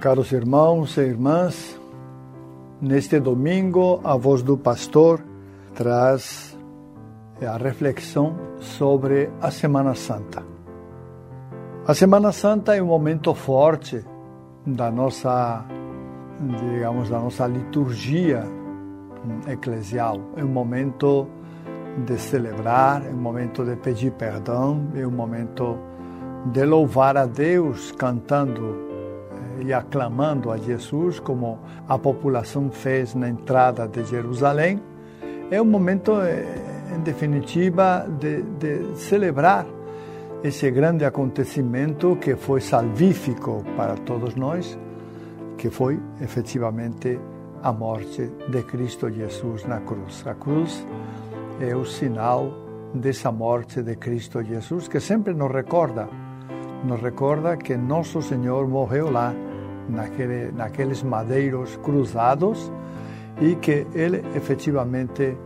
Caros irmãos e irmãs, neste domingo a voz do pastor traz a reflexão sobre a Semana Santa. A Semana Santa é um momento forte da nossa, digamos, da nossa liturgia eclesial. É um momento de celebrar, é um momento de pedir perdão, é um momento de louvar a Deus cantando e aclamando a Jesus, como a população fez na entrada de Jerusalém. É um momento eh, em definitiva, de, de, celebrar esse grande acontecimento que foi salvífico para todos nós, que foi efetivamente a morte de Cristo Jesus na cruz. A cruz é o sinal dessa morte de Cristo Jesus, que sempre nos recorda, nos recorda que nosso Senhor morreu lá, naquele, naqueles madeiros cruzados, e que Ele efetivamente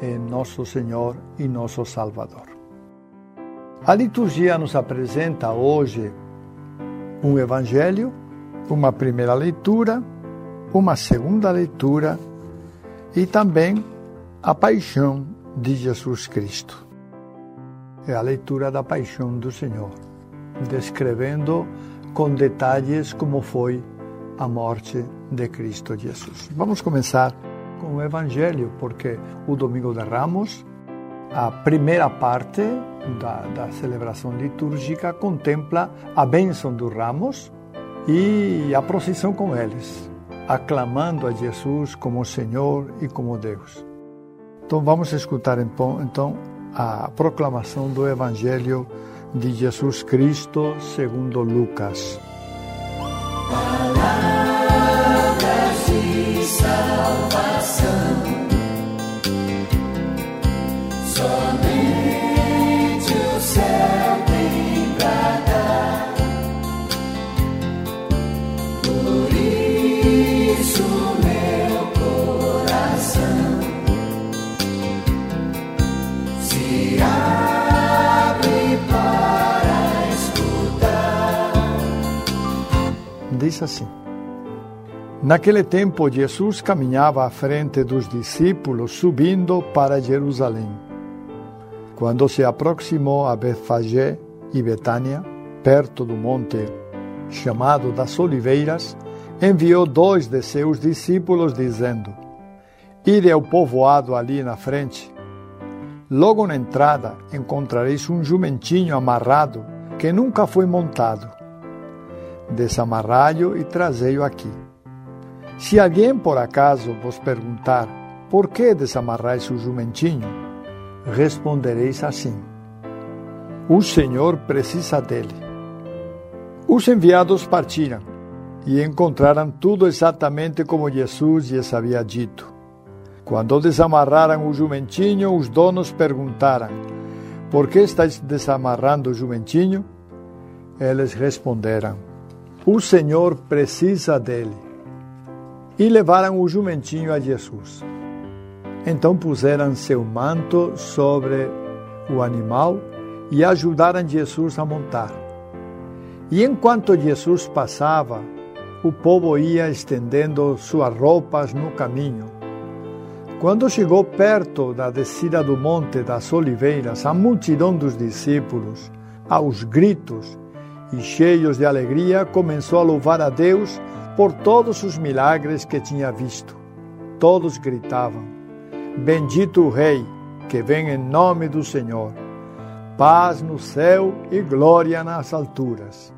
é nosso Senhor e nosso Salvador. A liturgia nos apresenta hoje um evangelho, uma primeira leitura, uma segunda leitura e também a paixão de Jesus Cristo. É a leitura da paixão do Senhor, descrevendo com detalhes como foi a morte de Cristo Jesus. Vamos começar com o Evangelho, porque o Domingo de Ramos, a primeira parte da, da celebração litúrgica, contempla a bênção dos ramos e a procissão com eles, aclamando a Jesus como Senhor e como Deus. Então vamos escutar então a proclamação do Evangelho de Jesus Cristo segundo Lucas. Palavras de salvação. Diz assim: Naquele tempo, Jesus caminhava à frente dos discípulos, subindo para Jerusalém. Quando se aproximou a Betfagé e Betânia, perto do monte chamado das Oliveiras, enviou dois de seus discípulos, dizendo: Ide ao povoado ali na frente. Logo na entrada encontrareis um jumentinho amarrado que nunca foi montado. Desamarrai-o e trazei-o aqui. Se alguém por acaso vos perguntar por que desamarrais o jumentinho, respondereis assim: O Senhor precisa dele. Os enviados partiram e encontraram tudo exatamente como Jesus lhes havia dito. Quando desamarraram o jumentinho, os donos perguntaram: Por que estáis desamarrando o jumentinho? Eles responderam: O Senhor precisa dele e levaram o jumentinho a Jesus. Então puseram seu manto sobre o animal e ajudaram Jesus a montar. E enquanto Jesus passava, o povo ia estendendo suas roupas no caminho. Quando chegou perto da descida do Monte das Oliveiras, a multidão dos discípulos, aos gritos e cheios de alegria, começou a louvar a Deus por todos os milagres que tinha visto. Todos gritavam: Bendito o Rei, que vem em nome do Senhor. Paz no céu e glória nas alturas.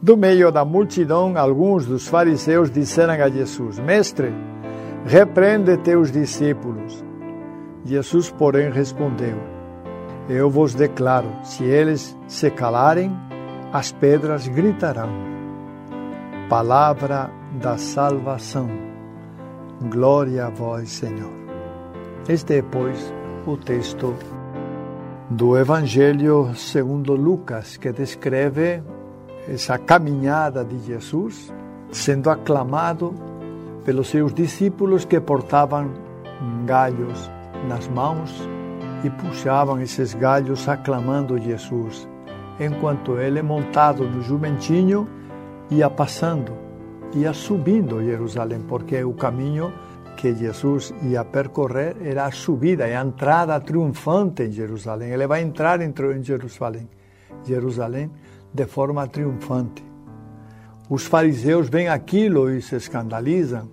Do meio da multidão, alguns dos fariseus disseram a Jesus: Mestre, repreende teus discípulos. Jesus, porém, respondeu: Eu vos declaro: se eles se calarem, as pedras gritarão. Palavra da salvação. Glória a vós, Senhor. Este é, pois, o texto do Evangelho segundo Lucas, que descreve essa caminhada de Jesus sendo aclamado pelos seus discípulos que portavam galhos nas mãos e puxavam esses galhos aclamando Jesus, enquanto ele, montado no jumentinho, ia passando, ia subindo Jerusalém, porque o caminho que Jesus ia percorrer era a subida, a entrada triunfante em Jerusalém. Ele vai entrar em Jerusalém, Jerusalém de forma triunfante. Os fariseus veem aquilo e se escandalizam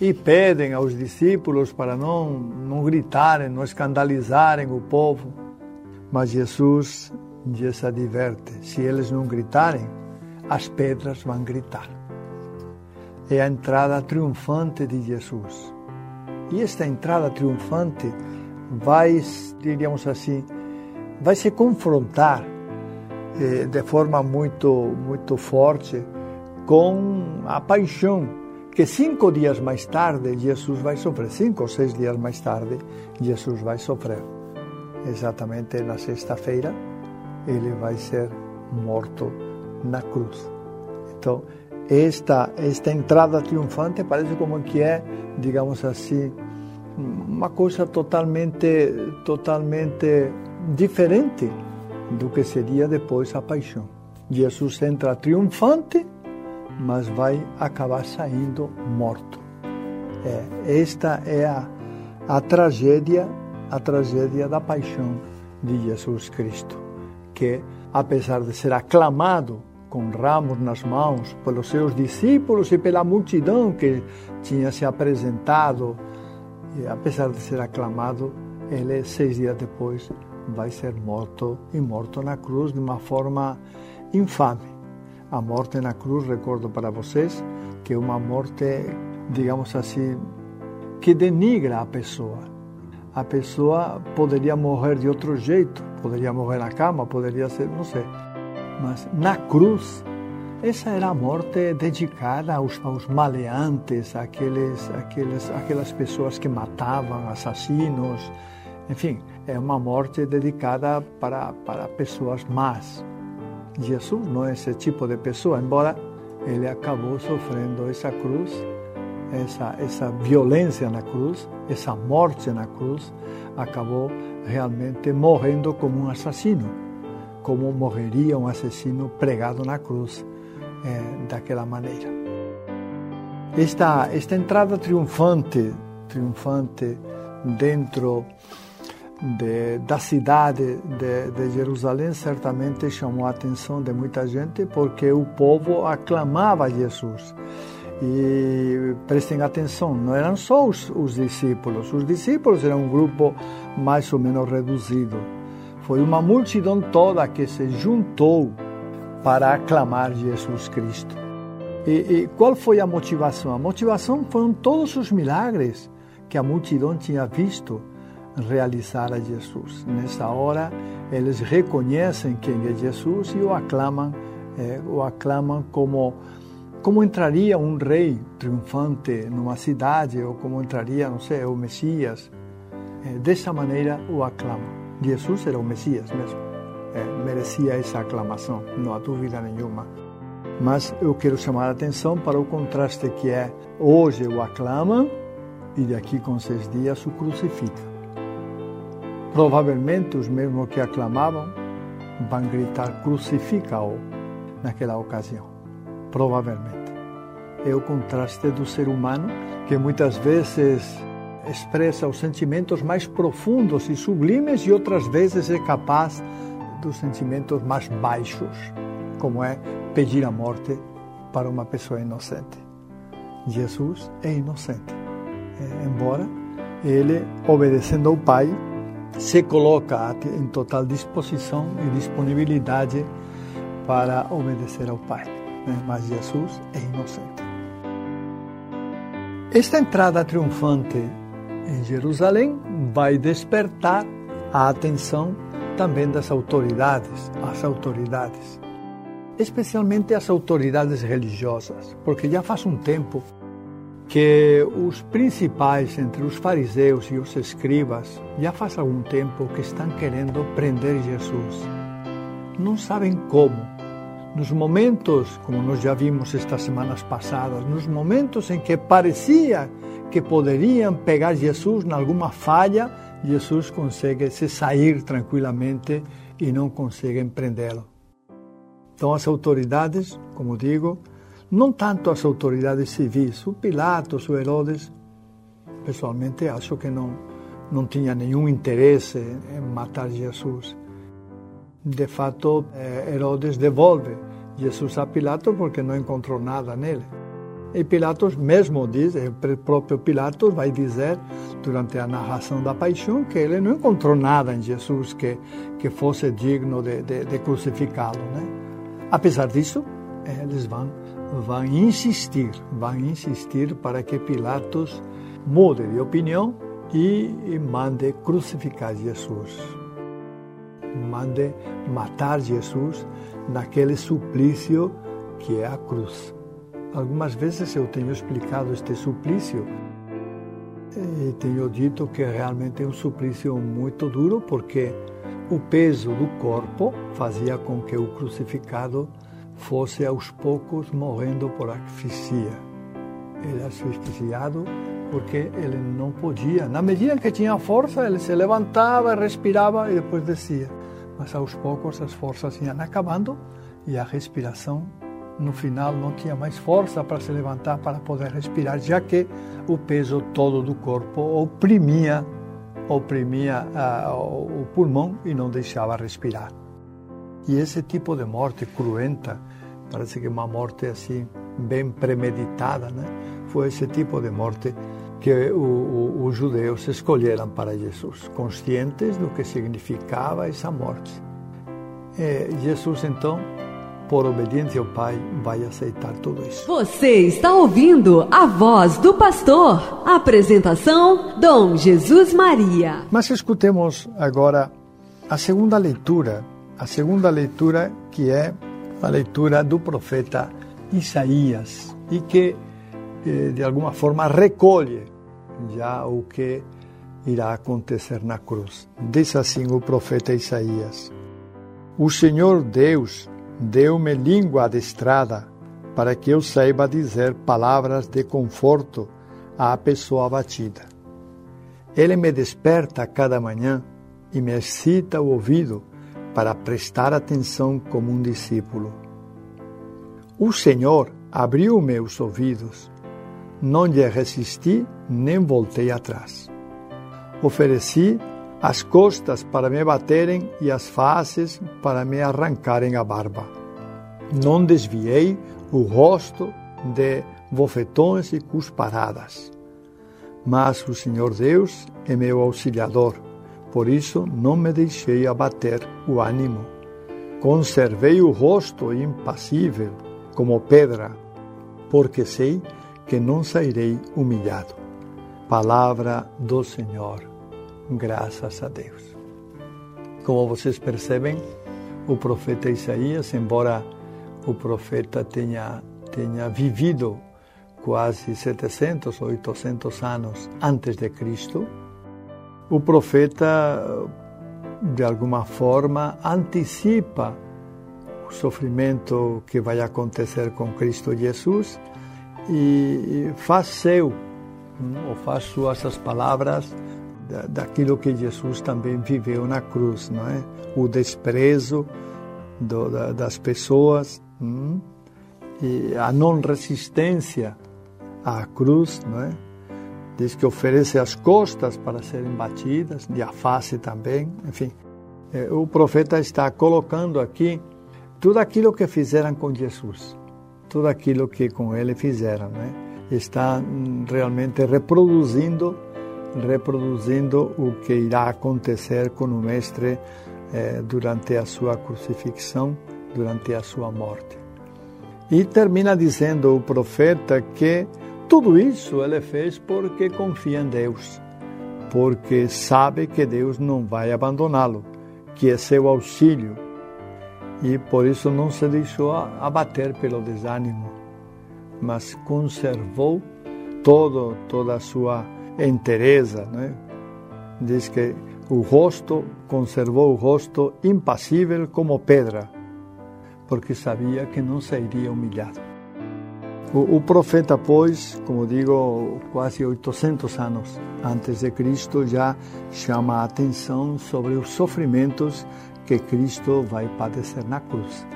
e pedem aos discípulos para não, não gritarem, não escandalizarem o povo. Mas Jesus lhes adverte: se eles não gritarem, as pedras vão gritar. É a entrada triunfante de Jesus. E esta entrada triunfante vai, diríamos assim, vai se confrontar eh, de forma muito, muito forte com a paixão que cinco dias mais tarde Jesus vai sofrer, cinco ou seis dias mais tarde Jesus vai sofrer. Exatamente na sexta-feira ele vai ser morto na cruz. Então esta esta entrada triunfante parece como que é, digamos assim, uma coisa totalmente totalmente diferente do que seria depois a paixão. Jesus entra triunfante mas vai acabar saindo morto. É, esta é a, a tragédia, a tragédia da paixão de Jesus Cristo, que apesar de ser aclamado com ramos nas mãos pelos seus discípulos e pela multidão que tinha se apresentado, e apesar de ser aclamado, ele seis dias depois vai ser morto e morto na cruz de uma forma infame a morte na cruz, recordo para vocês, que é uma morte, digamos assim, que denigra a pessoa. A pessoa poderia morrer de outro jeito, poderia morrer na cama, poderia ser, não sei. Mas na cruz, essa era a morte dedicada aos, aos maleantes, aqueles, aqueles, aquelas pessoas que matavam, assassinos. Enfim, é uma morte dedicada para, para pessoas más. Jesus não é esse tipo de pessoa, embora ele acabou sofrendo essa cruz, essa, essa violência na cruz, essa morte na cruz, acabou realmente morrendo como um assassino, como morreria um assassino pregado na cruz é, daquela maneira. Esta, esta entrada triunfante, triunfante dentro de, da cidade de, de, Jerusalém certamente chamou a atenção de muita gente porque o povo aclamava Jesus. E prestem atenção, não eram só os, os discípulos, os discípulos eram um grupo mais ou menos reduzido. Foi uma multidão toda que se juntou para aclamar Jesus Cristo. E, e qual foi a motivação? A motivação foram todos os milagres que a multidão tinha visto realizar a Jesus. Nessa hora, eles reconhecem quem é Jesus e o aclamam, é, o aclamam como como entraria um rei triunfante numa cidade ou como entraria, não sei, o Messias. É, dessa maneira o aclamam. Jesus era o Messias mesmo. É, merecia essa aclamação, não há dúvida nenhuma. Mas eu quero chamar a atenção para o contraste que é hoje o aclamam e daqui com seis dias o crucificam. Provavelmente os mesmos que aclamavam vão gritar crucifica-o naquela ocasião. Provavelmente. É o contraste do ser humano que muitas vezes expressa os sentimentos mais profundos e sublimes e outras vezes é capaz dos sentimentos mais baixos, como é pedir a morte para uma pessoa inocente. Jesus é inocente, é, embora ele, obedecendo ao Pai, se coloca em total disposição e disponibilidade para obedecer ao Pai. Né? Mas Jesus é inocente. Esta entrada triunfante em Jerusalém vai despertar a atenção também das autoridades, as autoridades, especialmente as autoridades religiosas, porque já faz um tempo que os principais entre os fariseus e os escribas já faz algum tempo que estão querendo prender Jesus. Não sabem como. Nos momentos, como nós já vimos estas semanas passadas, nos momentos em que parecia que poderiam pegar Jesus em alguma falha, Jesus consegue se sair tranquilamente e não conseguem prendê-lo. Então as autoridades, como digo, não tanto as autoridades civis, o Pilatos, o Herodes, pessoalmente acho que não, não tinha nenhum interesse em matar Jesus. De fato, eh, Herodes devolve Jesus a Pilatos porque não encontrou nada nele. E Pilatos mesmo diz, o próprio Pilatos vai dizer durante a narração da paixão que ele não encontrou nada em Jesus que, que fosse digno de, de, de crucificá-lo. Né? Apesar disso, eles vão, vão insistir, vão insistir para que Pilatos mude de opinião e, e mande crucificar Jesus. Mande matar Jesus naquele suplício que é a cruz. Algumas vezes eu tenho explicado este suplício e tenho dito que realmente é um suplício muito duro porque o peso do corpo fazia com que o crucificado fosse aos poucos morrendo por asfixia. Ele era asfixiado porque ele não podia. Na medida que tinha força, ele se levantava, respirava e depois descia. Mas aos poucos as forças iam acabando e a respiração no final não tinha mais força para se levantar para poder respirar, já que o peso todo do corpo oprimia, oprimia o pulmão e não deixava respirar. E esse tipo de morte cruenta, parece que uma morte assim bem premeditada, né? Foi esse tipo de morte que os judeus escolheram para Jesus, conscientes do que significava essa morte. E Jesus então por obediência ao Pai, vai aceitar tudo isso. Você está ouvindo a voz do pastor. Apresentação: Dom Jesus Maria. Mas escutemos agora a segunda leitura, a segunda leitura que é a leitura do profeta Isaías e que de alguma forma recolhe já o que irá acontecer na cruz. Diz assim o profeta Isaías: O Senhor Deus Deu-me língua adestrada para que eu saiba dizer palavras de conforto à pessoa abatida. Ele me desperta cada manhã e me excita o ouvido para prestar atenção como um discípulo. O Senhor abriu meus ouvidos, não lhe resisti nem voltei atrás. Ofereci as costas para me baterem e as faces para me arrancarem a barba. Não desviei o rosto de bofetões e cusparadas. Mas o Senhor Deus é meu auxiliador, por isso não me deixei abater o ânimo. Conservei o rosto impassível como pedra, porque sei que não sairei humilhado. Palavra do Senhor graças a Deus. Como vocês percebem, o profeta Isaías, embora o profeta tenha, tenha vivido quase 700 ou 800 anos antes de Cristo, o profeta, de alguma forma, antecipa o sofrimento que vai acontecer com Cristo Jesus e faz seu, ou faz suas as palavras daquilo que Jesus também viveu na cruz, não é? O desprezo do, da, das pessoas hum? e a não resistência à cruz, não é? Diz que oferece as costas para serem batidas e a face também, enfim. É, o profeta está colocando aqui tudo aquilo que fizeram com Jesus, tudo aquilo que com ele fizeram, né? Está realmente reproduzindo reproduzindo o que irá acontecer com o Mestre eh, durante a sua crucifixão, durante a sua morte. E termina dizendo o profeta que tudo isso ele fez porque confia em Deus, porque sabe que Deus não vai abandoná-lo, que é seu auxílio. E por isso não se deixou abater pelo desânimo, mas conservou todo, toda a sua entereza. Né? Diz que o rosto, conservou o rosto impassível como pedra, porque sabia que não sairia humilhado. O, o, profeta, pois, como digo, quase 800 anos antes de Cristo, já chama a atenção sobre os sofrimentos que Cristo vai padecer na cruz.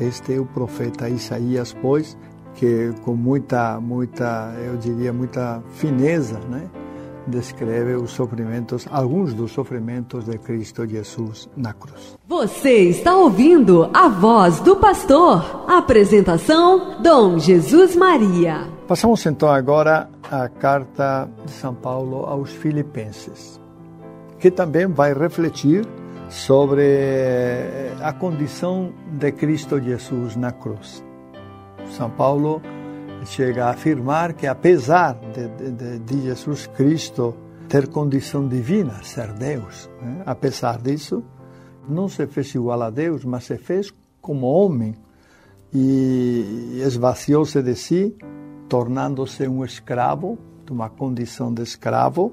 Este é o profeta Isaías, pois, que com muita, muita, eu diria, muita fineza, né? descreve os sofrimentos, alguns dos sofrimentos de Cristo Jesus na cruz. Você está ouvindo a voz do pastor. Apresentação: Dom Jesus Maria. Passamos então agora à carta de São Paulo aos Filipenses, que também vai refletir sobre a condição de Cristo Jesus na cruz. São Paulo chega a afirmar que, apesar de, de, de Jesus Cristo ter condição divina, ser Deus, né? apesar disso, não se fez igual a Deus, mas se fez como homem e esvaziou-se de si, tornando-se um escravo, de uma condição de escravo.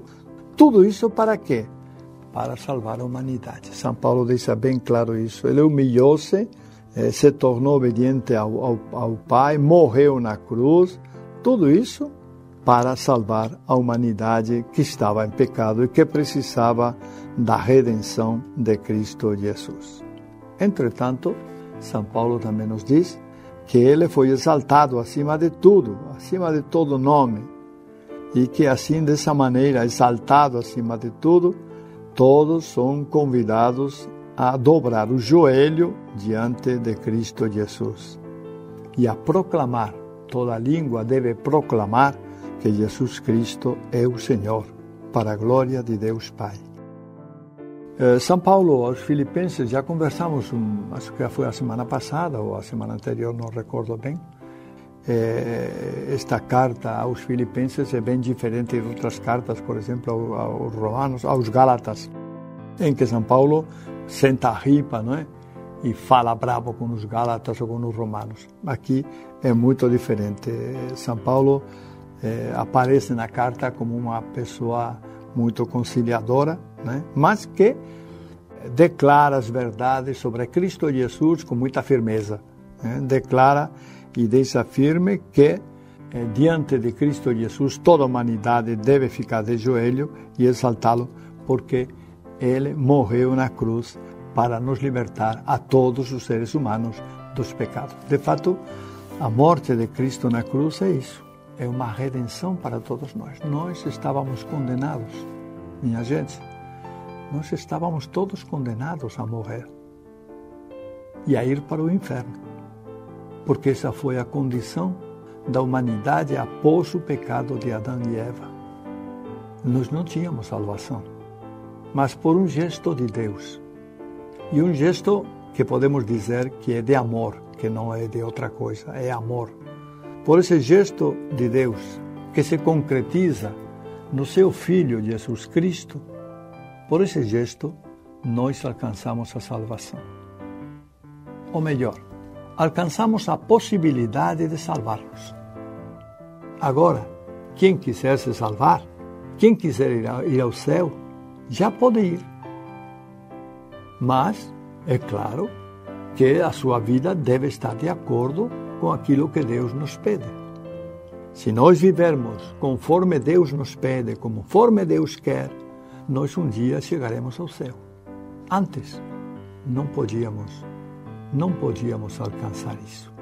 Tudo isso para quê? Para salvar a humanidade. São Paulo deixa bem claro isso. Ele humilhou-se eh, se tornou obediente ao, ao, ao Pai, morreu na cruz, tudo isso para salvar a humanidade que estava em pecado e que precisava da redenção de Cristo Jesus. Entretanto, São Paulo também nos diz que ele foi exaltado acima de tudo, acima de todo nome, e que assim, dessa maneira, exaltado acima de tudo, todos são convidados a dobrar o joelho diante de Cristo Jesus e a proclamar, toda língua deve proclamar que Jesus Cristo é o Senhor, para a glória de Deus Pai. Eh, São Paulo aos Filipenses, já conversamos, acho que foi a semana passada ou a semana anterior, não recordo bem. Eh, esta carta aos Filipenses é bem diferente de outras cartas, por exemplo, aos Romanos, aos Gálatas, em que São Paulo senta a ripa, não é? E fala bravo com os Gálatas ou com os Romanos. Aqui é muito diferente. São Paulo é, aparece na carta como uma pessoa muito conciliadora, né? mas que declara as verdades sobre Cristo Jesus com muita firmeza. Né? Declara e deixa que eh, diante de Cristo Jesus toda a humanidade deve ficar de joelho e exaltá-lo, porque ele morreu na cruz para nos libertar a todos os seres humanos dos pecados. De fato, a morte de Cristo na cruz é isso. É uma redenção para todos nós. Nós estávamos condenados, minha gente. Nós estávamos todos condenados a morrer e a ir para o inferno. Porque essa foi a condição da humanidade após o pecado de Adão e Eva. Nós não tínhamos salvação mas por um gesto de Deus. E um gesto que podemos dizer que é de amor, que não é de outra coisa, é amor. Por esse gesto de Deus, que se concretiza no seu Filho Jesus Cristo, por esse gesto, nós alcançamos a salvação. Ou melhor, alcançamos a possibilidade de salvar-nos. Agora, quem quiser se salvar, quem quiser ir ao céu, já pode ir. Mas, é claro, que a sua vida deve estar de acordo com aquilo que Deus nos pede. Se nós vivermos conforme Deus nos pede, conforme Deus quer, nós um dia chegaremos ao céu. Antes, não podíamos, não podíamos alcançar isso.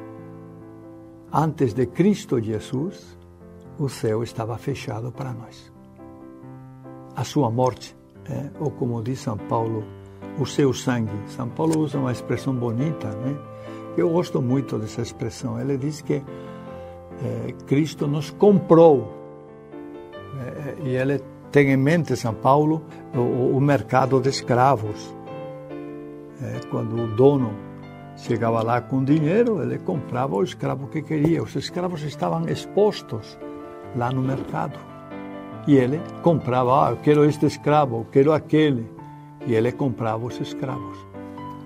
Antes de Cristo Jesus, o céu estava fechado para nós. A sua morte é, ou como diz São Paulo, o seu sangue. São Paulo usa uma expressão bonita, né? Eu gosto muito dessa expressão. Ele diz que é, Cristo nos comprou. É, e ele tem em mente, São Paulo, o, o mercado de escravos. É, quando o dono chegava lá com dinheiro, ele comprava o escravo que queria. Os escravos estavam expostos lá no mercado. E ele comprava, ah, eu quero este escravo, eu quero aquele. E ele comprava os escravos,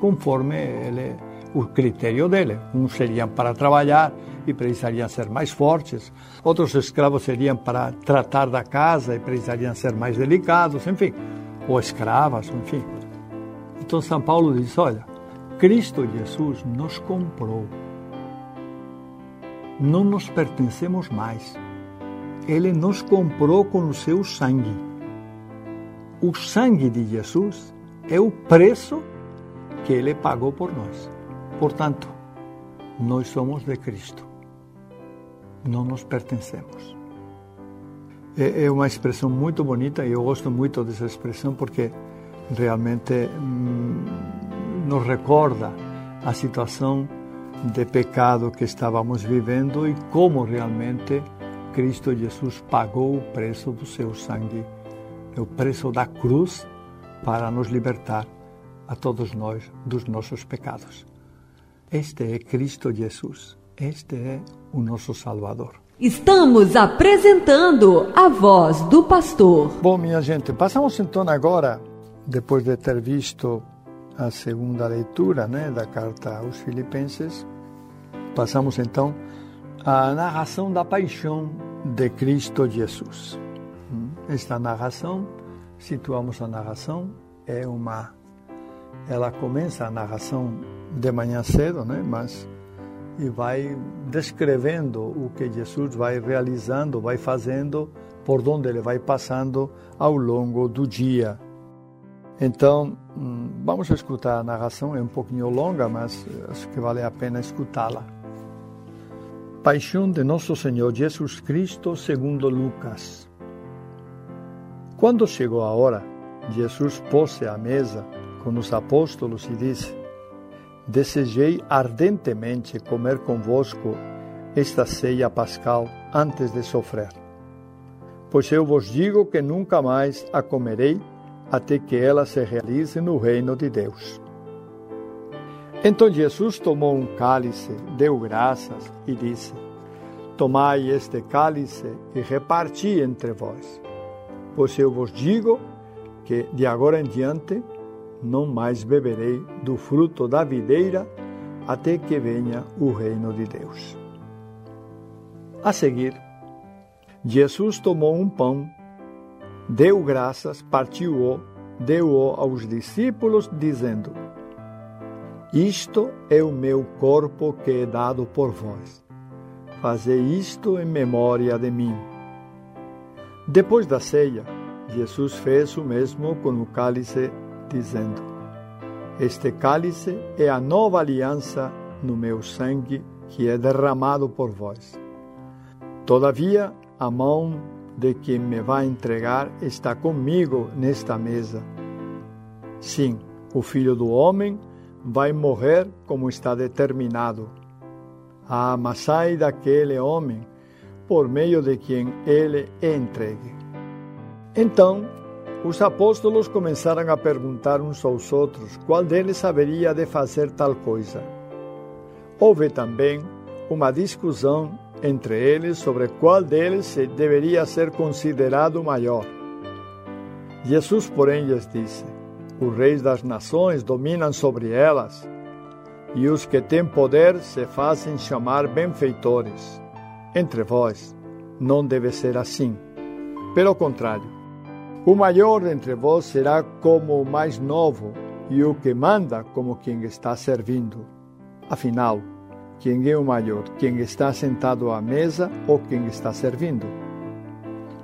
conforme ele, o critério dele. Uns seriam para trabalhar e precisariam ser mais fortes, outros escravos seriam para tratar da casa e precisariam ser mais delicados, enfim, ou escravas, enfim. Então São Paulo diz: olha, Cristo Jesus nos comprou. Não nos pertencemos mais. Ele nos comprou com o seu sangue. O sangue de Jesus é o preço que ele pagou por nós. Portanto, nós somos de Cristo. Não nos pertencemos. É, uma expressão muito bonita e eu gosto muito dessa expressão porque realmente hum, nos recorda a situação de pecado que estávamos vivendo e como realmente Cristo Jesus pagou o preço do seu sangue, o preço da cruz para nos libertar a todos nós dos nossos pecados. Este é Cristo Jesus, este é o nosso Salvador. Estamos apresentando a voz do pastor. Bom, minha gente, passamos então agora, depois de ter visto a segunda leitura né, da carta aos Filipenses, passamos então à narração da paixão de Cristo Jesus. Esta narração, situamos a narração, é uma. Ela começa a narração de manhã cedo, né? Mas e vai descrevendo o que Jesus vai realizando, vai fazendo, por onde ele vai passando ao longo do dia. Então, hum, vamos escutar a narração, é um pouquinho longa, mas acho que vale a pena escutá-la. Paixão de Nosso Senhor Jesus Cristo segundo Lucas. Quando chegou a hora, Jesus pôs-se à mesa com os apóstolos e disse: Desejei ardentemente comer convosco esta ceia pascal antes de sofrer. Pois eu vos digo que nunca mais a comerei até que ela se realize no reino de Deus. Então Jesus tomou um cálice, deu graças e disse: Tomai este cálice e reparti entre vós. Pois eu vos digo que de agora em diante não mais beberei do fruto da videira até que venha o reino de Deus. A seguir, Jesus tomou um pão, deu graças, partiu-o, deu-o aos discípulos, dizendo: Isto é o meu corpo que é dado por vós. Fazei isto em memória de mim. Depois da ceia, Jesus fez o mesmo com o cálice dizendo: Este cálice é a nova aliança no meu sangue que é derramado por vós. Todavia, a mão de quem me vai entregar está comigo nesta mesa. Sim, o filho do homem vai morrer como está determinado. Ah, mas sai daquele homem por meio de quem ele é entregue. Então os apóstolos começaram a perguntar uns aos outros qual deles haveria de fazer tal coisa. Houve também uma discussão entre eles sobre qual deles deveria ser considerado maior. Jesus, porém, lhes disse: Os reis das nações dominam sobre elas, e os que têm poder se fazem chamar benfeitores. Entre vós, não deve ser assim. Pelo contrário, o maior entre vós será como o mais novo, e o que manda como quem está servindo. Afinal, quem é o maior? Quem está sentado à mesa ou quem está servindo?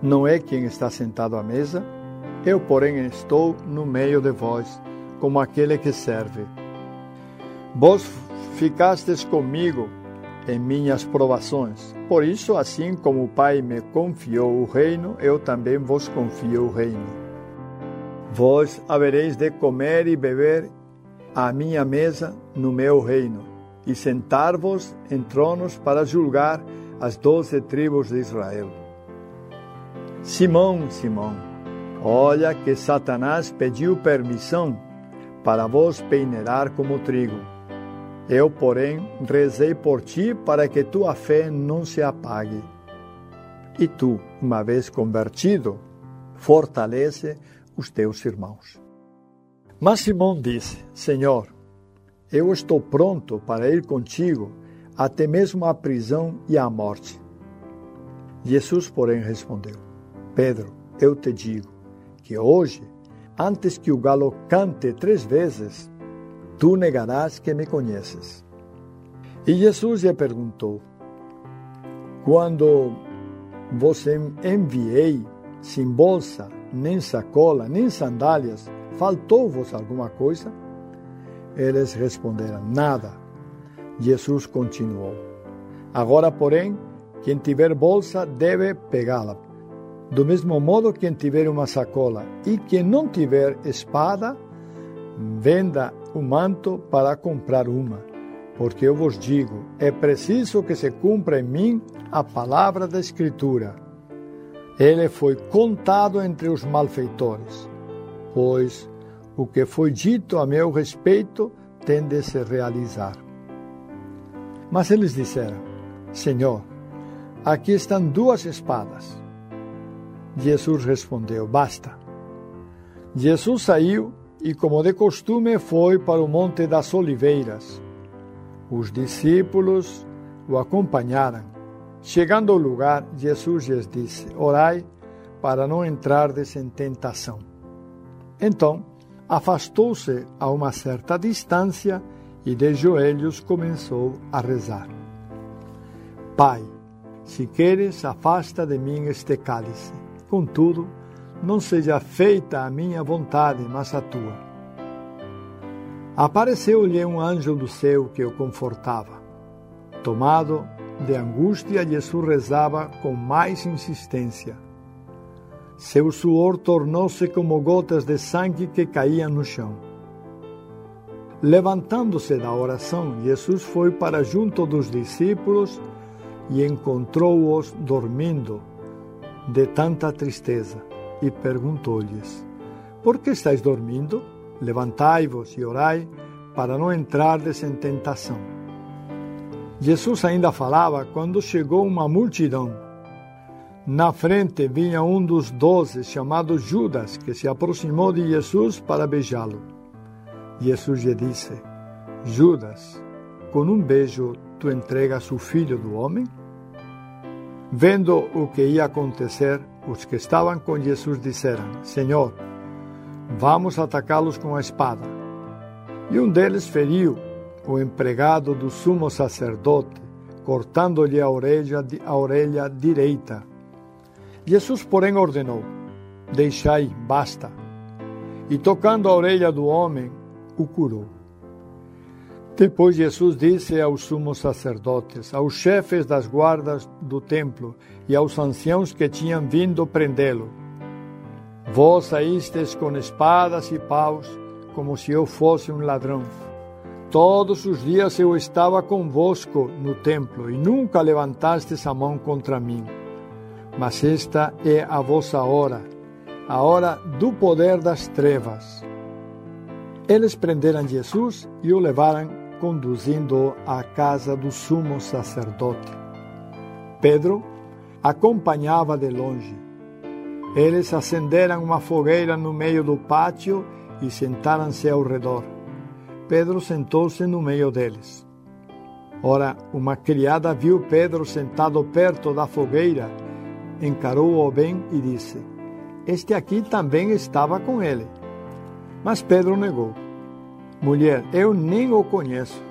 Não é quem está sentado à mesa? Eu, porém, estou no meio de vós, como aquele que serve. Vós ficastes comigo em minhas provações. Por isso, assim como o Pai me confiou o reino, eu também vos confio o reino. Vós havereis de comer e beber à minha mesa no meu reino, e sentar-vos em tronos para julgar as doze tribos de Israel. Simão, Simão, olha que Satanás pediu permissão para vos peneirar como trigo. Eu, porém, rezei por ti para que tua fé não se apague. E tu, uma vez convertido, fortalece os teus irmãos. Mas Simão disse: Senhor, eu estou pronto para ir contigo até mesmo à prisão e à morte. Jesus, porém, respondeu: Pedro, eu te digo que hoje, antes que o galo cante três vezes, tu negarás que me conheces. E Jesus lhe perguntou: Quando vos enviei sem bolsa, nem sacola, nem sandálias, faltou-vos alguma coisa? Eles responderam: Nada. Jesus continuou: Agora, porém, quem tiver bolsa deve pegá-la. Do mesmo modo, quem tiver uma sacola e quem não tiver espada, venda o manto para comprar uma. Porque eu vos digo: é preciso que se cumpra em mim a palavra da Escritura. Ele foi contado entre os malfeitores, pois o que foi dito a meu respeito tem de se realizar. Mas eles disseram: Senhor, aqui estão duas espadas. Jesus respondeu: Basta. Jesus saiu e, como de costume, foi para o Monte das Oliveiras. Os discípulos o acompanharam. Chegando ao lugar, Jesus lhes disse: Orai para não entrardes em tentação. Então, afastou-se a uma certa distância e de joelhos começou a rezar. Pai, se queres, afasta de mim este cálice. Contudo, não seja feita a minha vontade, mas a tua. Apareceu-lhe um anjo do céu que o confortava. Tomado de angústia, Jesus rezava com mais insistência. Seu suor tornou-se como gotas de sangue que caíam no chão. Levantando-se da oração, Jesus foi para junto dos discípulos e encontrou-os dormindo de tanta tristeza e perguntou-lhes: Por que estáis dormindo? Levantai-vos e orai para não entrardes em tentação. Jesus ainda falava quando chegou uma multidão. Na frente vinha um dos doze, chamado Judas, que se aproximou de Jesus para beijá-lo. Jesus lhe disse: Judas, com um beijo tu entregas o filho do homem? Vendo o que ia acontecer, os que estavam com Jesus disseram: Senhor, vamos atacá-los com a espada. E um deles feriu o empregado do sumo sacerdote, cortando-lhe a orelha, a orelha direita. Jesus, porém, ordenou: Deixai, basta. E tocando a orelha do homem, o curou. Depois Jesus disse aos sumos sacerdotes, aos chefes das guardas do templo e aos anciãos que tinham vindo prendê-lo: Vós saístes com espadas e paus, como se eu fosse um ladrão. Todos os dias eu estava convosco no templo e nunca levantastes a mão contra mim. Mas esta é a vossa hora, a hora do poder das trevas. Eles prenderam Jesus e o levaram, conduzindo-o à casa do sumo sacerdote. Pedro acompanhava de longe. Eles acenderam uma fogueira no meio do pátio e sentaram-se ao redor. Pedro sentou-se no meio deles. Ora, uma criada viu Pedro sentado perto da fogueira, encarou-o bem e disse: Este aqui também estava com ele. Mas Pedro negou. Mulher, eu nem o conheço.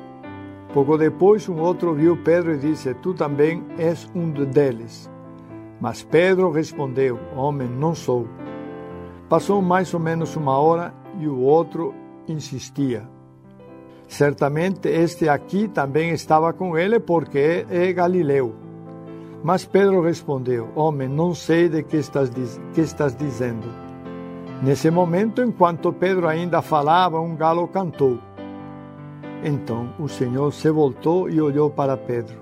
Pouco depois, um outro viu Pedro e disse: Tu também és um deles. Mas Pedro respondeu: Homem, não sou. Passou mais ou menos uma hora e o outro insistia. Certamente este aqui também estava com ele, porque é Galileu. Mas Pedro respondeu: Homem, não sei de que estás, que estás dizendo. Nesse momento, enquanto Pedro ainda falava, um galo cantou. Então o Senhor se voltou e olhou para Pedro.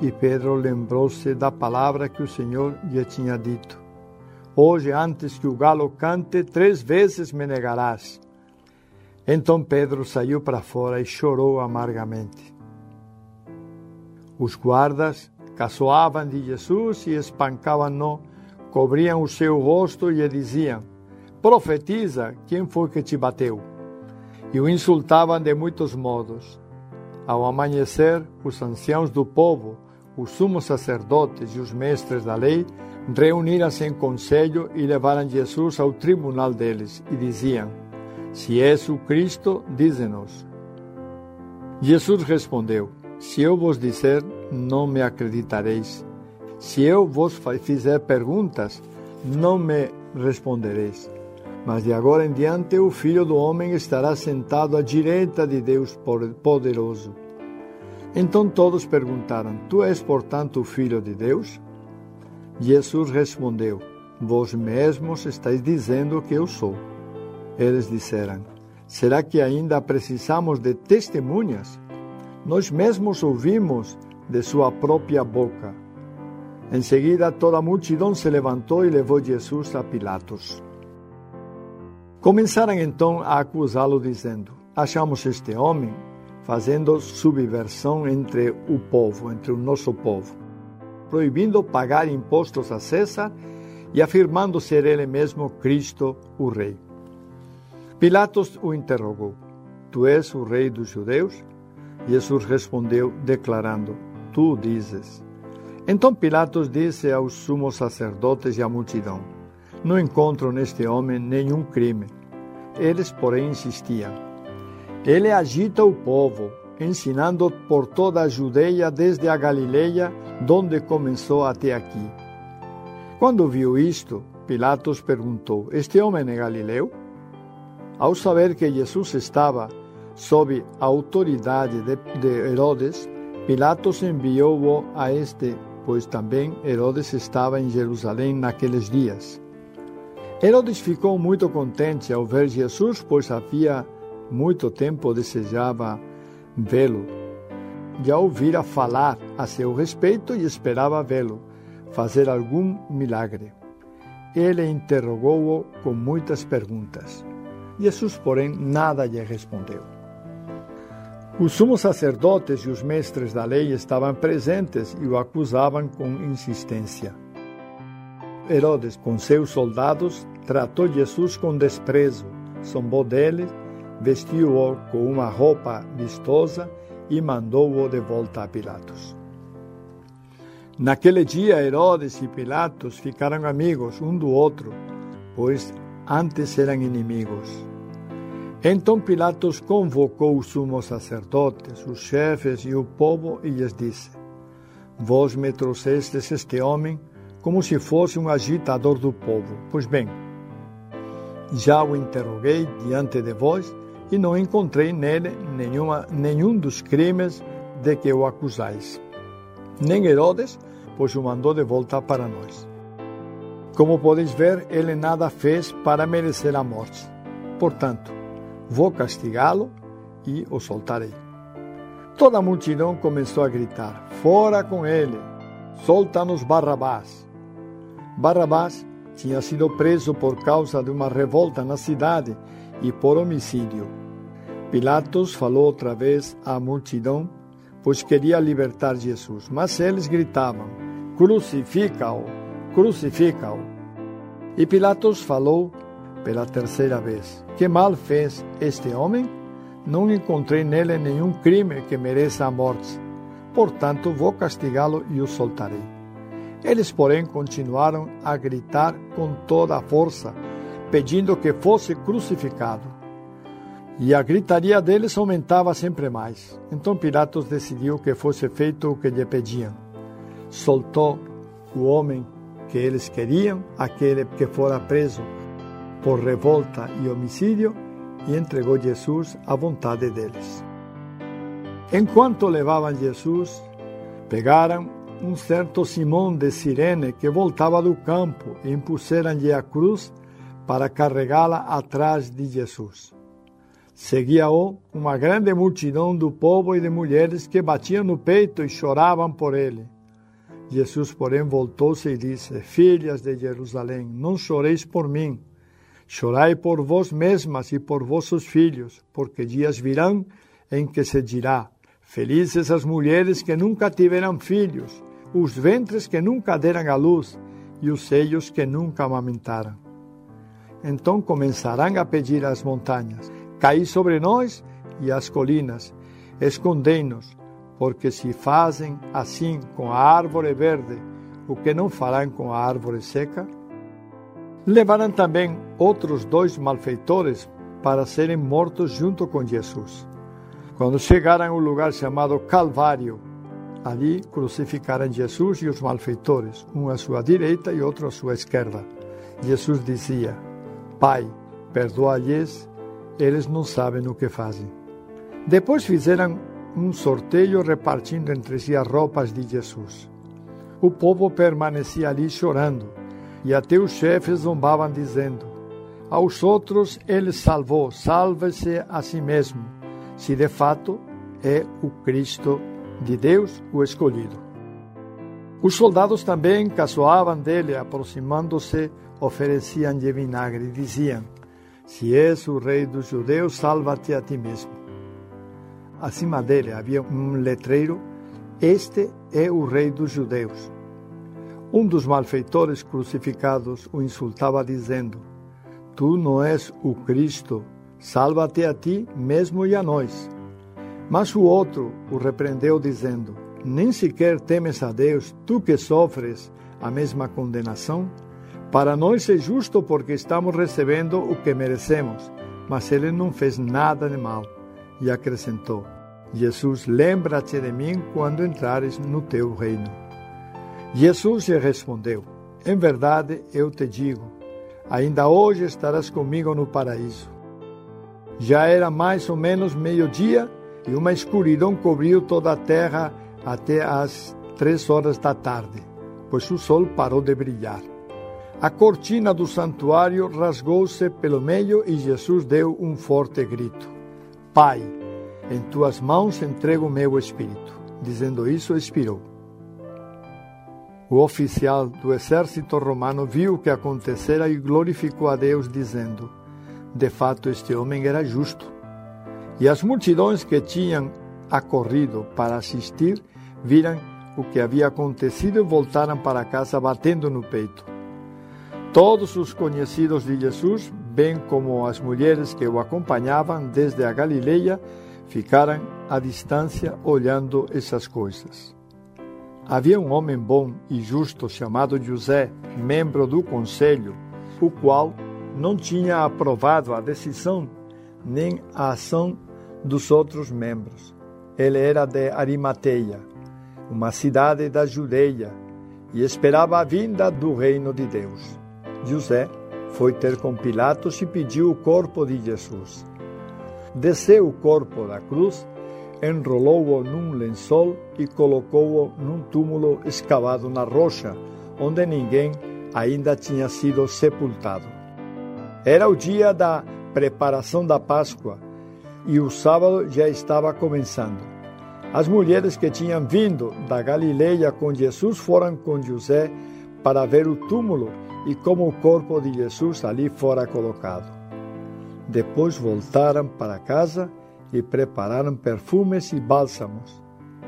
E Pedro lembrou-se da palavra que o Senhor lhe tinha dito: Hoje, antes que o galo cante, três vezes me negarás. Então Pedro saiu para fora e chorou amargamente. Os guardas caçoavam de Jesus e espancavam-no, cobriam o seu rosto e diziam: Profetiza, quem foi que te bateu? E o insultavam de muitos modos. Ao amanhecer, os anciãos do povo, os sumos sacerdotes e os mestres da lei reuniram-se em conselho e levaram Jesus ao tribunal deles e diziam: Se és o Cristo, dize-nos. Jesus respondeu: Se eu vos disser, não me acreditareis. Se eu vos fizer perguntas, não me respondereis. Mas de agora em diante o Filho do Homem estará sentado à direita de Deus Poderoso. Então todos perguntaram: Tu és, portanto, o Filho de Deus? Jesus respondeu: Vós mesmos estáis dizendo que eu sou. Eles disseram: Será que ainda precisamos de testemunhas? Nós mesmos ouvimos de sua própria boca. Em seguida, toda a multidão se levantou e levou Jesus a Pilatos. Começaram então a acusá-lo, dizendo: Achamos este homem fazendo subversão entre o povo, entre o nosso povo proibindo pagar impostos a César e afirmando ser ele mesmo Cristo, o Rei. Pilatos o interrogou: Tu és o Rei dos Judeus? Jesus respondeu, declarando: Tu dizes. Então Pilatos disse aos sumos sacerdotes e à multidão: Não encontro neste homem nenhum crime. Eles, porém, insistiam: Ele agita o povo ensinando por toda a Judeia, desde a Galileia, donde começou até aqui. Quando viu isto, Pilatos perguntou: Este homem é Galileu? Ao saber que Jesus estava sob a autoridade de, de Herodes, Pilatos enviou-o a este, pois também Herodes estava em Jerusalém naqueles dias. Herodes ficou muito contente ao ver Jesus, pois havia muito tempo desejava vê-lo. Já ouvira falar a seu respeito e esperava vê-lo, fazer algum milagre. Ele interrogou-o com muitas perguntas. Jesus, porém, nada lhe respondeu. Os sumos sacerdotes e os mestres da lei estavam presentes e o acusavam com insistência. Herodes, com seus soldados, tratou Jesus com desprezo, zombou dele vestiu-o com uma roupa vistosa e mandou-o de volta a Pilatos. Naquele dia, Herodes e Pilatos ficaram amigos um do outro, pois antes eram inimigos. Então Pilatos convocou os sumos sacerdotes, os chefes e o povo e lhes disse: Vós me trouxestes este homem como se fosse um agitador do povo. Pois bem, já o interroguei diante de vós e não encontrei nele nenhuma, nenhum dos crimes de que o acusais. Nem Herodes, pois o mandou de volta para nós. Como podeis ver, ele nada fez para merecer a morte. Portanto, vou castigá-lo e o soltarei. Toda a multidão começou a gritar: Fora com ele! Solta-nos Barrabás! Barrabás tinha sido preso por causa de uma revolta na cidade e por homicídio. Pilatos falou outra vez à multidão, pois queria libertar Jesus, mas eles gritavam: Crucifica-o, crucifica-o. E Pilatos falou pela terceira vez: Que mal fez este homem? Não encontrei nele nenhum crime que mereça a morte. Portanto, vou castigá-lo e o soltarei. Eles, porém, continuaram a gritar com toda a força pedindo que fosse crucificado. E a gritaria deles aumentava sempre mais. Então Pilatos decidiu que fosse feito o que lhe pediam. Soltou o homem que eles queriam, aquele que fora preso por revolta e homicídio, e entregou Jesus à vontade deles. Enquanto levavam Jesus, pegaram um certo Simão de Cirene que voltava do campo e impuseram-lhe a cruz para carregá-la atrás de Jesus. Seguia-o uma grande multidão do povo e de mulheres que batiam no peito e choravam por ele. Jesus, porém, voltou-se e disse: Filhas de Jerusalém, não choreis por mim, chorai por vós mesmas e por vossos filhos, porque dias virão em que se dirá: Felizes as mulheres que nunca tiveram filhos, os ventres que nunca deram à luz e os seios que nunca amamentaram. Então começarão a pedir às montanhas: Caí sobre nós e às colinas, escondei-nos, porque se fazem assim com a árvore verde, o que não farão com a árvore seca? Levaram também outros dois malfeitores para serem mortos junto com Jesus. Quando chegaram ao lugar chamado Calvário, ali crucificaram Jesus e os malfeitores, um à sua direita e outro à sua esquerda. Jesus dizia: Pai, perdoa-lhes, eles não sabem o que fazem. Depois fizeram um sorteio repartindo entre si as roupas de Jesus. O povo permanecia ali chorando, e até os chefes zombavam, dizendo: Aos outros ele salvou, salve-se a si mesmo, se de fato é o Cristo de Deus, o escolhido. Os soldados também caçoavam dele, aproximando-se, ofereciam-lhe vinagre e diziam: Se és o rei dos judeus, salva-te a ti mesmo. Acima dele havia um letreiro: Este é o rei dos judeus. Um dos malfeitores crucificados o insultava, dizendo: Tu não és o Cristo, salva-te a ti mesmo e a nós. Mas o outro o repreendeu, dizendo: Nem sequer temes a Deus, tu que sofres a mesma condenação? Para nós é justo porque estamos recebendo o que merecemos, mas ele não fez nada de mal. E acrescentou: Jesus, lembra-te de mim quando entrares no teu reino. Jesus lhe respondeu: Em verdade eu te digo, ainda hoje estarás comigo no paraíso. Já era mais ou menos meio-dia e uma escuridão cobriu toda a terra até às três horas da tarde, pois o sol parou de brilhar. A cortina do santuário rasgou-se pelo meio e Jesus deu um forte grito: Pai, em tuas mãos entrego o meu espírito. Dizendo isso, expirou. O oficial do exército romano viu o que acontecera e glorificou a Deus, dizendo: De fato, este homem era justo. E as multidões que tinham acorrido para assistir viram o que havia acontecido e voltaram para casa batendo no peito. Todos os conhecidos de Jesus, bem como as mulheres que o acompanhavam desde a Galileia, ficaram à distância olhando essas coisas. Havia um homem bom e justo chamado José, membro do conselho, o qual não tinha aprovado a decisão nem a ação dos outros membros. Ele era de Arimateia, uma cidade da Judeia, e esperava a vinda do reino de Deus. José foi ter com Pilatos e pediu o corpo de Jesus. Desceu o corpo da cruz enrolou-o num lençol e colocou-o num túmulo escavado na rocha, onde ninguém ainda tinha sido sepultado. Era o dia da preparação da Páscoa e o sábado já estava começando. As mulheres que tinham vindo da Galileia com Jesus foram com José para ver o túmulo e como o corpo de Jesus ali fora colocado. Depois voltaram para casa e prepararam perfumes e bálsamos.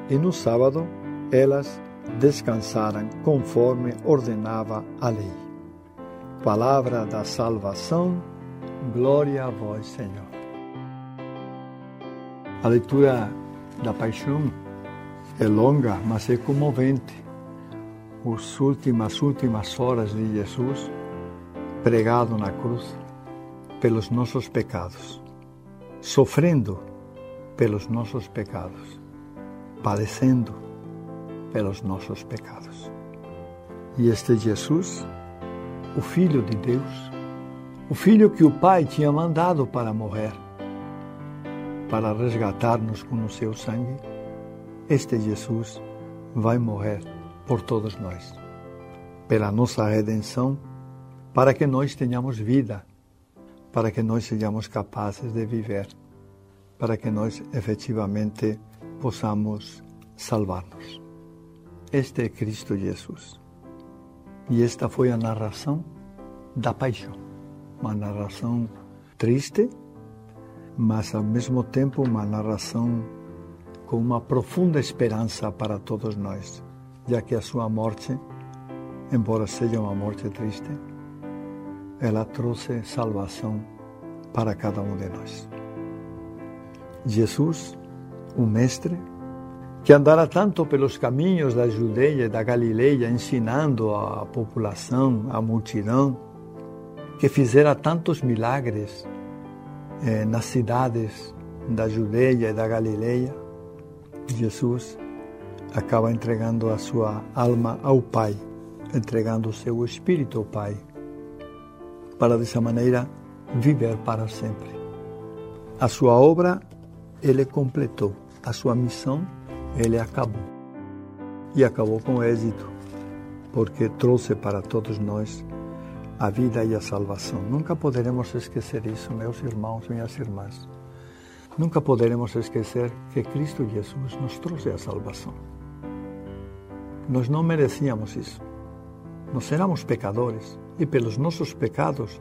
E no sábado elas descansaram conforme ordenava a lei. Palavra da salvação, glória a vós, Senhor. A leitura da paixão é longa, mas é comovente. As últimas, últimas horas de Jesus pregado na cruz pelos nossos pecados, sofrendo pelos nossos pecados, padecendo pelos nossos pecados. E este Jesus, o Filho de Deus, o Filho que o Pai tinha mandado para morrer, para resgatar-nos com o seu sangue, este Jesus vai morrer por todos nós, pela nossa redenção, para que nós tenhamos vida, para que nós sejamos capazes de viver para que nós efetivamente possamos salvar-nos. Este é Cristo Jesus. E esta foi a narração da paixão. Uma narração triste, mas ao mesmo tempo uma narração com uma profunda esperança para todos nós. já que a sua morte, embora seja uma morte triste, ela trouxe salvação para cada um de nós. Jesus, o Mestre, que andara tanto pelos caminhos da Judeia e da Galileia, ensinando a população, a multidão, que fizera tantos milagres eh, nas cidades da Judeia e da Galileia, Jesus acaba entregando a sua alma ao Pai, entregando o seu espírito ao Pai, para dessa maneira viver para sempre. A sua obra ele completou, a sua missão ele acabou. E acabou com êxito, porque trouxe para todos nós a vida e a salvação. Nunca poderemos esquecer isso, meus irmãos, minhas irmãs. Nunca poderemos esquecer que Cristo Jesus nos trouxe a salvação. Nós não merecíamos isso. Nós éramos pecadores e pelos nossos pecados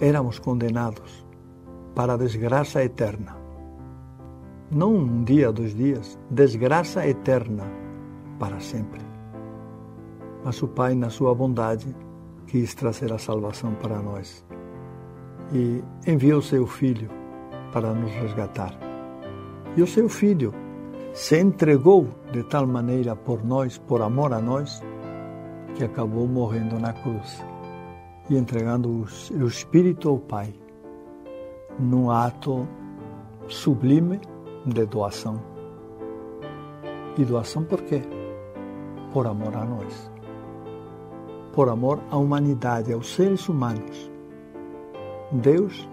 éramos condenados para a desgraça eterna não um dia, dois dias, desgraça eterna para sempre. Mas o Pai, na sua bondade, quis trazer a salvação para nós e enviou seu Filho para nos resgatar. E o seu Filho se entregou de tal maneira por nós, por amor a nós, que acabou morrendo na cruz e entregando o Espírito ao Pai num ato sublime de doação. E doação por quê? Por amor a nós. Por amor à humanidade, aos seres humanos. Deus,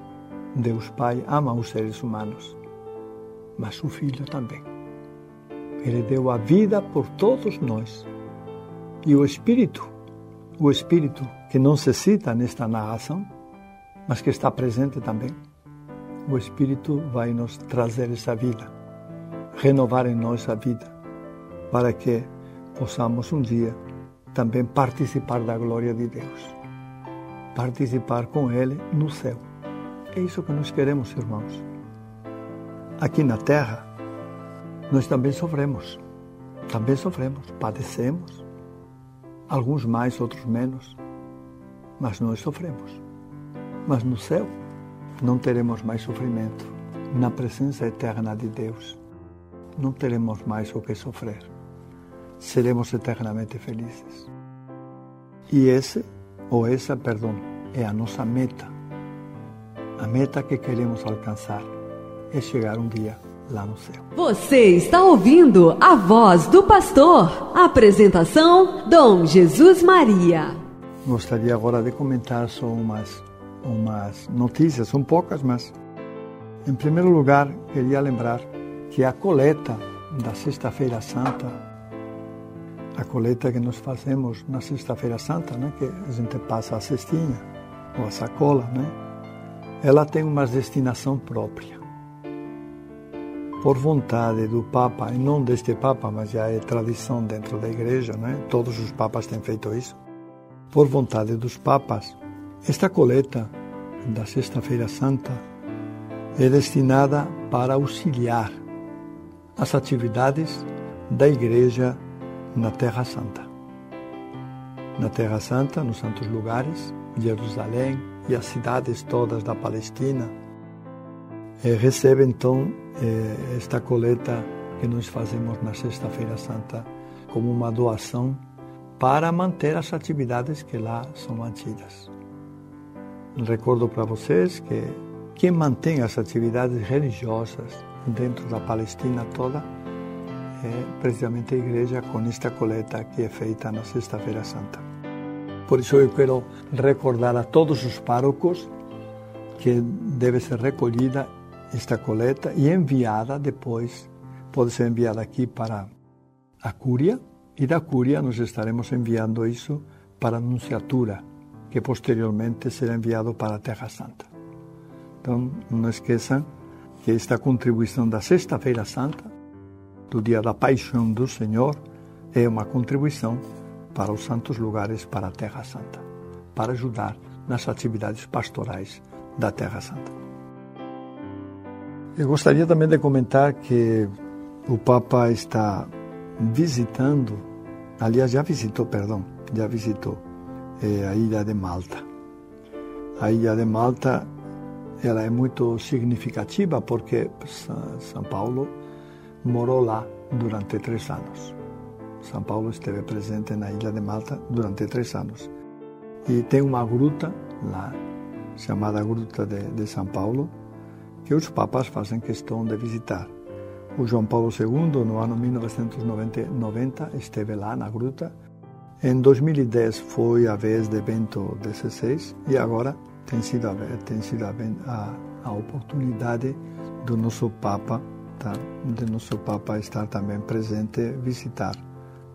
Deus Pai, ama os seres humanos, mas o Filho também. Ele deu a vida por todos nós. E o Espírito, o Espírito que não se cita nesta narração, mas que está presente também, o Espírito vai nos trazer essa vida, renovar em nós a vida, para que possamos um dia também participar da glória de Deus, participar com Ele no céu. É isso que nós queremos, irmãos. Aqui na terra, nós também sofremos, também sofremos, padecemos, alguns mais, outros menos, mas nós sofremos. Mas no céu, não teremos mais sofrimento. Na presença eterna de Deus, não teremos mais o que sofrer. Seremos eternamente felizes. E esse, ou essa, perdão, é a nossa meta. A meta que queremos alcançar é chegar um dia lá no céu. Você está ouvindo a voz do pastor. Apresentação: Dom Jesus Maria. Gostaria agora de comentar só umas umas notícias, são poucas, mas em primeiro lugar queria lembrar que a coleta da Sexta-feira Santa, a coleta que nós fazemos na Sexta-feira Santa, né, que a gente passa a cestinha ou a sacola, né, ela tem uma destinação própria. Por vontade do Papa, e não deste Papa, mas já é tradição dentro da Igreja, né? todos os Papas têm feito isso. Por vontade dos Papas, esta coleta da Sexta-feira Santa é destinada para auxiliar as atividades da Igreja na Terra Santa. Na Terra Santa, nos santos lugares, Jerusalém e as cidades todas da Palestina, recebe então esta coleta que nós fazemos na Sexta-feira Santa como uma doação para manter as atividades que lá são mantidas. Recordo para vocês que quem mantém as atividades religiosas dentro da Palestina toda é precisamente a igreja com esta coleta que é feita na Sexta-feira Santa. Por isso eu quero recordar a todos os párocos que deve ser recolhida esta coleta e enviada depois, pode ser enviada aqui para a Cúria, e da Cúria nós estaremos enviando isso para a Nunciatura, que posteriormente será enviado para a Terra Santa. Então, não esqueçam que esta contribuição da Sexta-feira Santa, do dia da Paixão do Senhor, é uma contribuição para os santos lugares, para a Terra Santa, para ajudar nas atividades pastorais da Terra Santa. Eu gostaria também de comentar que o Papa está visitando aliás, já visitou, perdão, já visitou é, a ilha de Malta. A ilha de Malta ela é muito significativa porque São Paulo morou lá durante três anos. São Paulo esteve presente na ilha de Malta durante três anos. E tem uma gruta lá, chamada Gruta de, de São Paulo, que os papas fazem questão de visitar. O João Paulo II, no ano 1990, esteve lá na gruta. Em 2010 foi a vez de Bento XVI e agora tem sido a, tem sido a, a, a oportunidade do nosso Papa, tá? do nosso Papa estar também presente, visitar,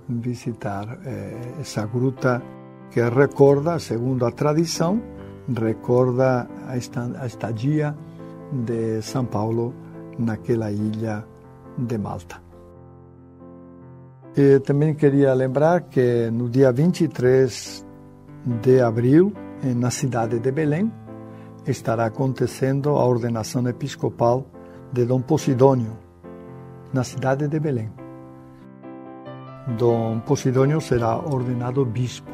visitar eh, essa gruta que recorda, segundo a tradição, recorda a estadia de São Paulo naquela ilha de Malta. E também queria lembrar que no dia 23 de abril, na cidade de Belém, estará acontecendo a ordenação episcopal de Dom Posidônio, na cidade de Belém. Dom Posidônio será ordenado bispo.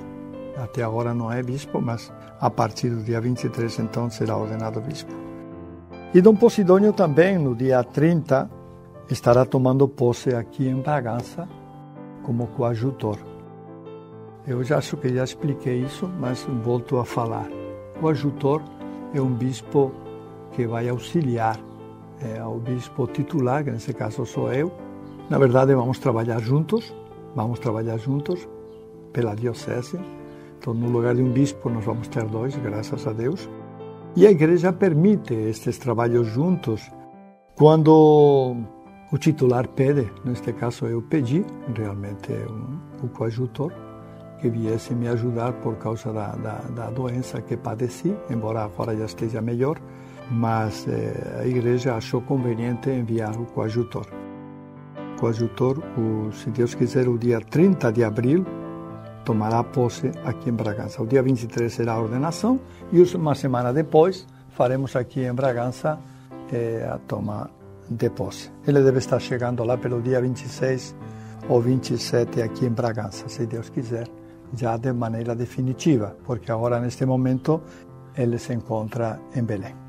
Até agora não é bispo, mas a partir do dia 23 então será ordenado bispo. E Dom Posidônio também, no dia 30, estará tomando posse aqui em Bragança como coadjutor. Eu já acho que já expliquei isso, mas volto a falar. O adjutor é um bispo que vai auxiliar é, ao bispo titular, que nesse caso sou eu. Na verdade, vamos trabalhar juntos, vamos trabalhar juntos pela diocese. Então, no lugar de um bispo, nós vamos ter dois, graças a Deus. E a igreja permite estes trabalhos juntos quando o titular pede, neste caso eu pedi, realmente um, o coadjutor, que viesse me ajudar por causa da, da, da, doença que padeci, embora agora já esteja melhor, mas eh, a igreja achou conveniente enviar o coadjutor. O coadjutor, o, se Deus quiser, o dia 30 de abril, tomará posse aqui em Bragança. O dia 23 será a ordenação e uma semana depois faremos aqui em Bragança eh, a toma de posse. Ele deve estar chegando lá pelo dia 26 ou 27 aqui em Bragança, se Deus quiser, já de maneira definitiva, porque agora, neste momento, ele se encontra em Belém.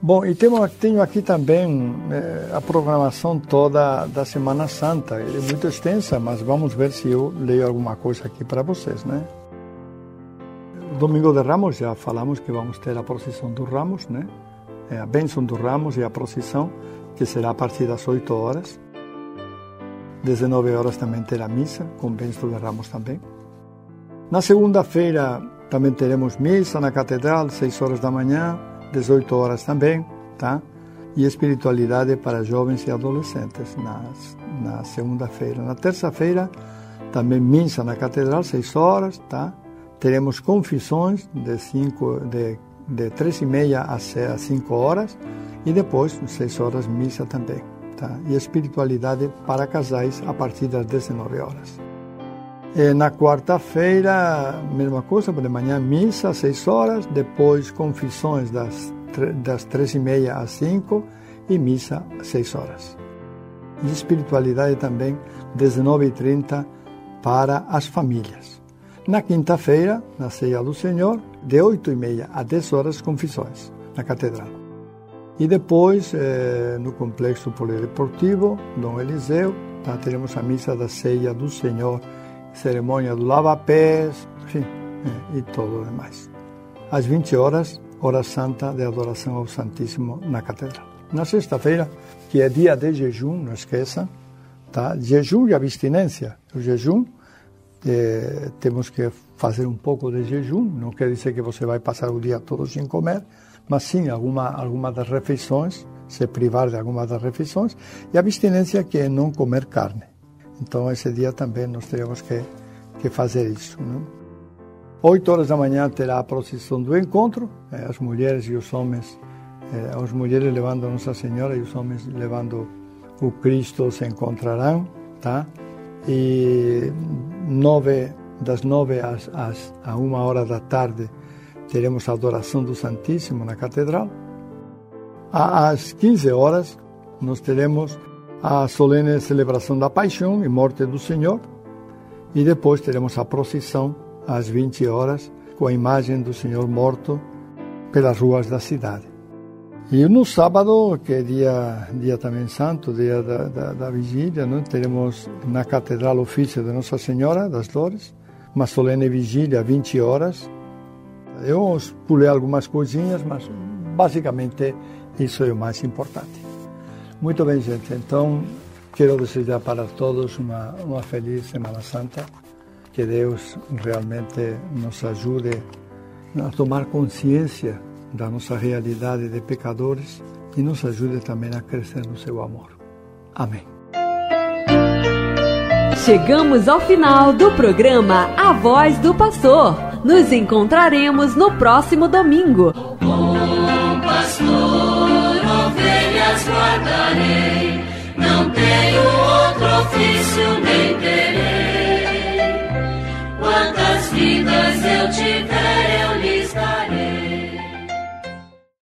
Bom, e tenho, tenho aqui também eh, a programação toda da Semana Santa. É muito extensa, mas vamos ver se eu leio alguma coisa aqui para vocês, né? Domingo de Ramos, já falamos que vamos ter a procissão dos Ramos, né? É a bênção dos Ramos e a procissão que será a partir das 8 horas. 19 horas também terá missa, com bênção de ramos também. Na segunda-feira também teremos missa na catedral, 6 horas da manhã, 18 horas também, tá? E espiritualidade para jovens e adolescentes na, na segunda-feira. Na terça-feira, também missa na catedral, 6 horas, tá? Teremos confissões de, cinco, de, de 3 e meia a 5 horas e depois, seis horas, missa também. Tá? E espiritualidade para casais a partir das 19 horas. E na quarta-feira, mesma coisa, de manhã missa, seis horas, depois confissões das, das três e meia às cinco e missa seis horas. E espiritualidade também, 19h30 para as famílias. Na quinta-feira, na ceia do Senhor, de 8 e meia a 10 horas, confissões, na catedral. E depois, eh, no complexo polideportivo, Dom Eliseu, tá, teremos a missa da ceia do Senhor, cerimônia do lava-pés, enfim, eh, e todo o demais. Às 20 horas, hora santa de adoração ao Santíssimo na Catedral. Na sexta-feira, que é dia de jejum, não esqueça, tá? jejum e abstinência. O jejum, eh, temos que fazer um pouco de jejum, não quer dizer que você vai passar o dia todo sem comer, mas sim alguma, alguma das refeições, se privar de alguma das refeições, e abstinência que é não comer carne. Então, esse dia também nós teremos que, que fazer isso. Oito horas da manhã terá a procissão do encontro, eh, as mulheres e os homens, eh, as mulheres levando Nossa Senhora e os homens levando o Cristo se encontrarão, tá? E nove, das nove às, às, a hora da tarde teremos a adoração do Santíssimo na Catedral. Às 15 horas, nós teremos a solene celebração da Paixão e Morte do Senhor. E depois teremos a procissão às 20 horas com a imagem do Senhor morto pelas ruas da cidade. E no sábado, que é dia, dia também santo, dia da, da, da vigília, não? teremos na Catedral ofício de Nossa Senhora das Dores, uma solene vigília, 20 horas. Eu pulei algumas coisinhas, mas basicamente isso é o mais importante. Muito bem, gente. Então, quero desejar para todos uma, uma feliz Semana Santa. Que Deus realmente nos ajude a tomar consciência da nossa realidade de pecadores e nos ajude também a crescer no seu amor. Amém. Chegamos ao final do programa A Voz do Pastor. Nos encontraremos no próximo domingo. Nenhum outro ofício nem terei. Quantas vidas eu tiverei.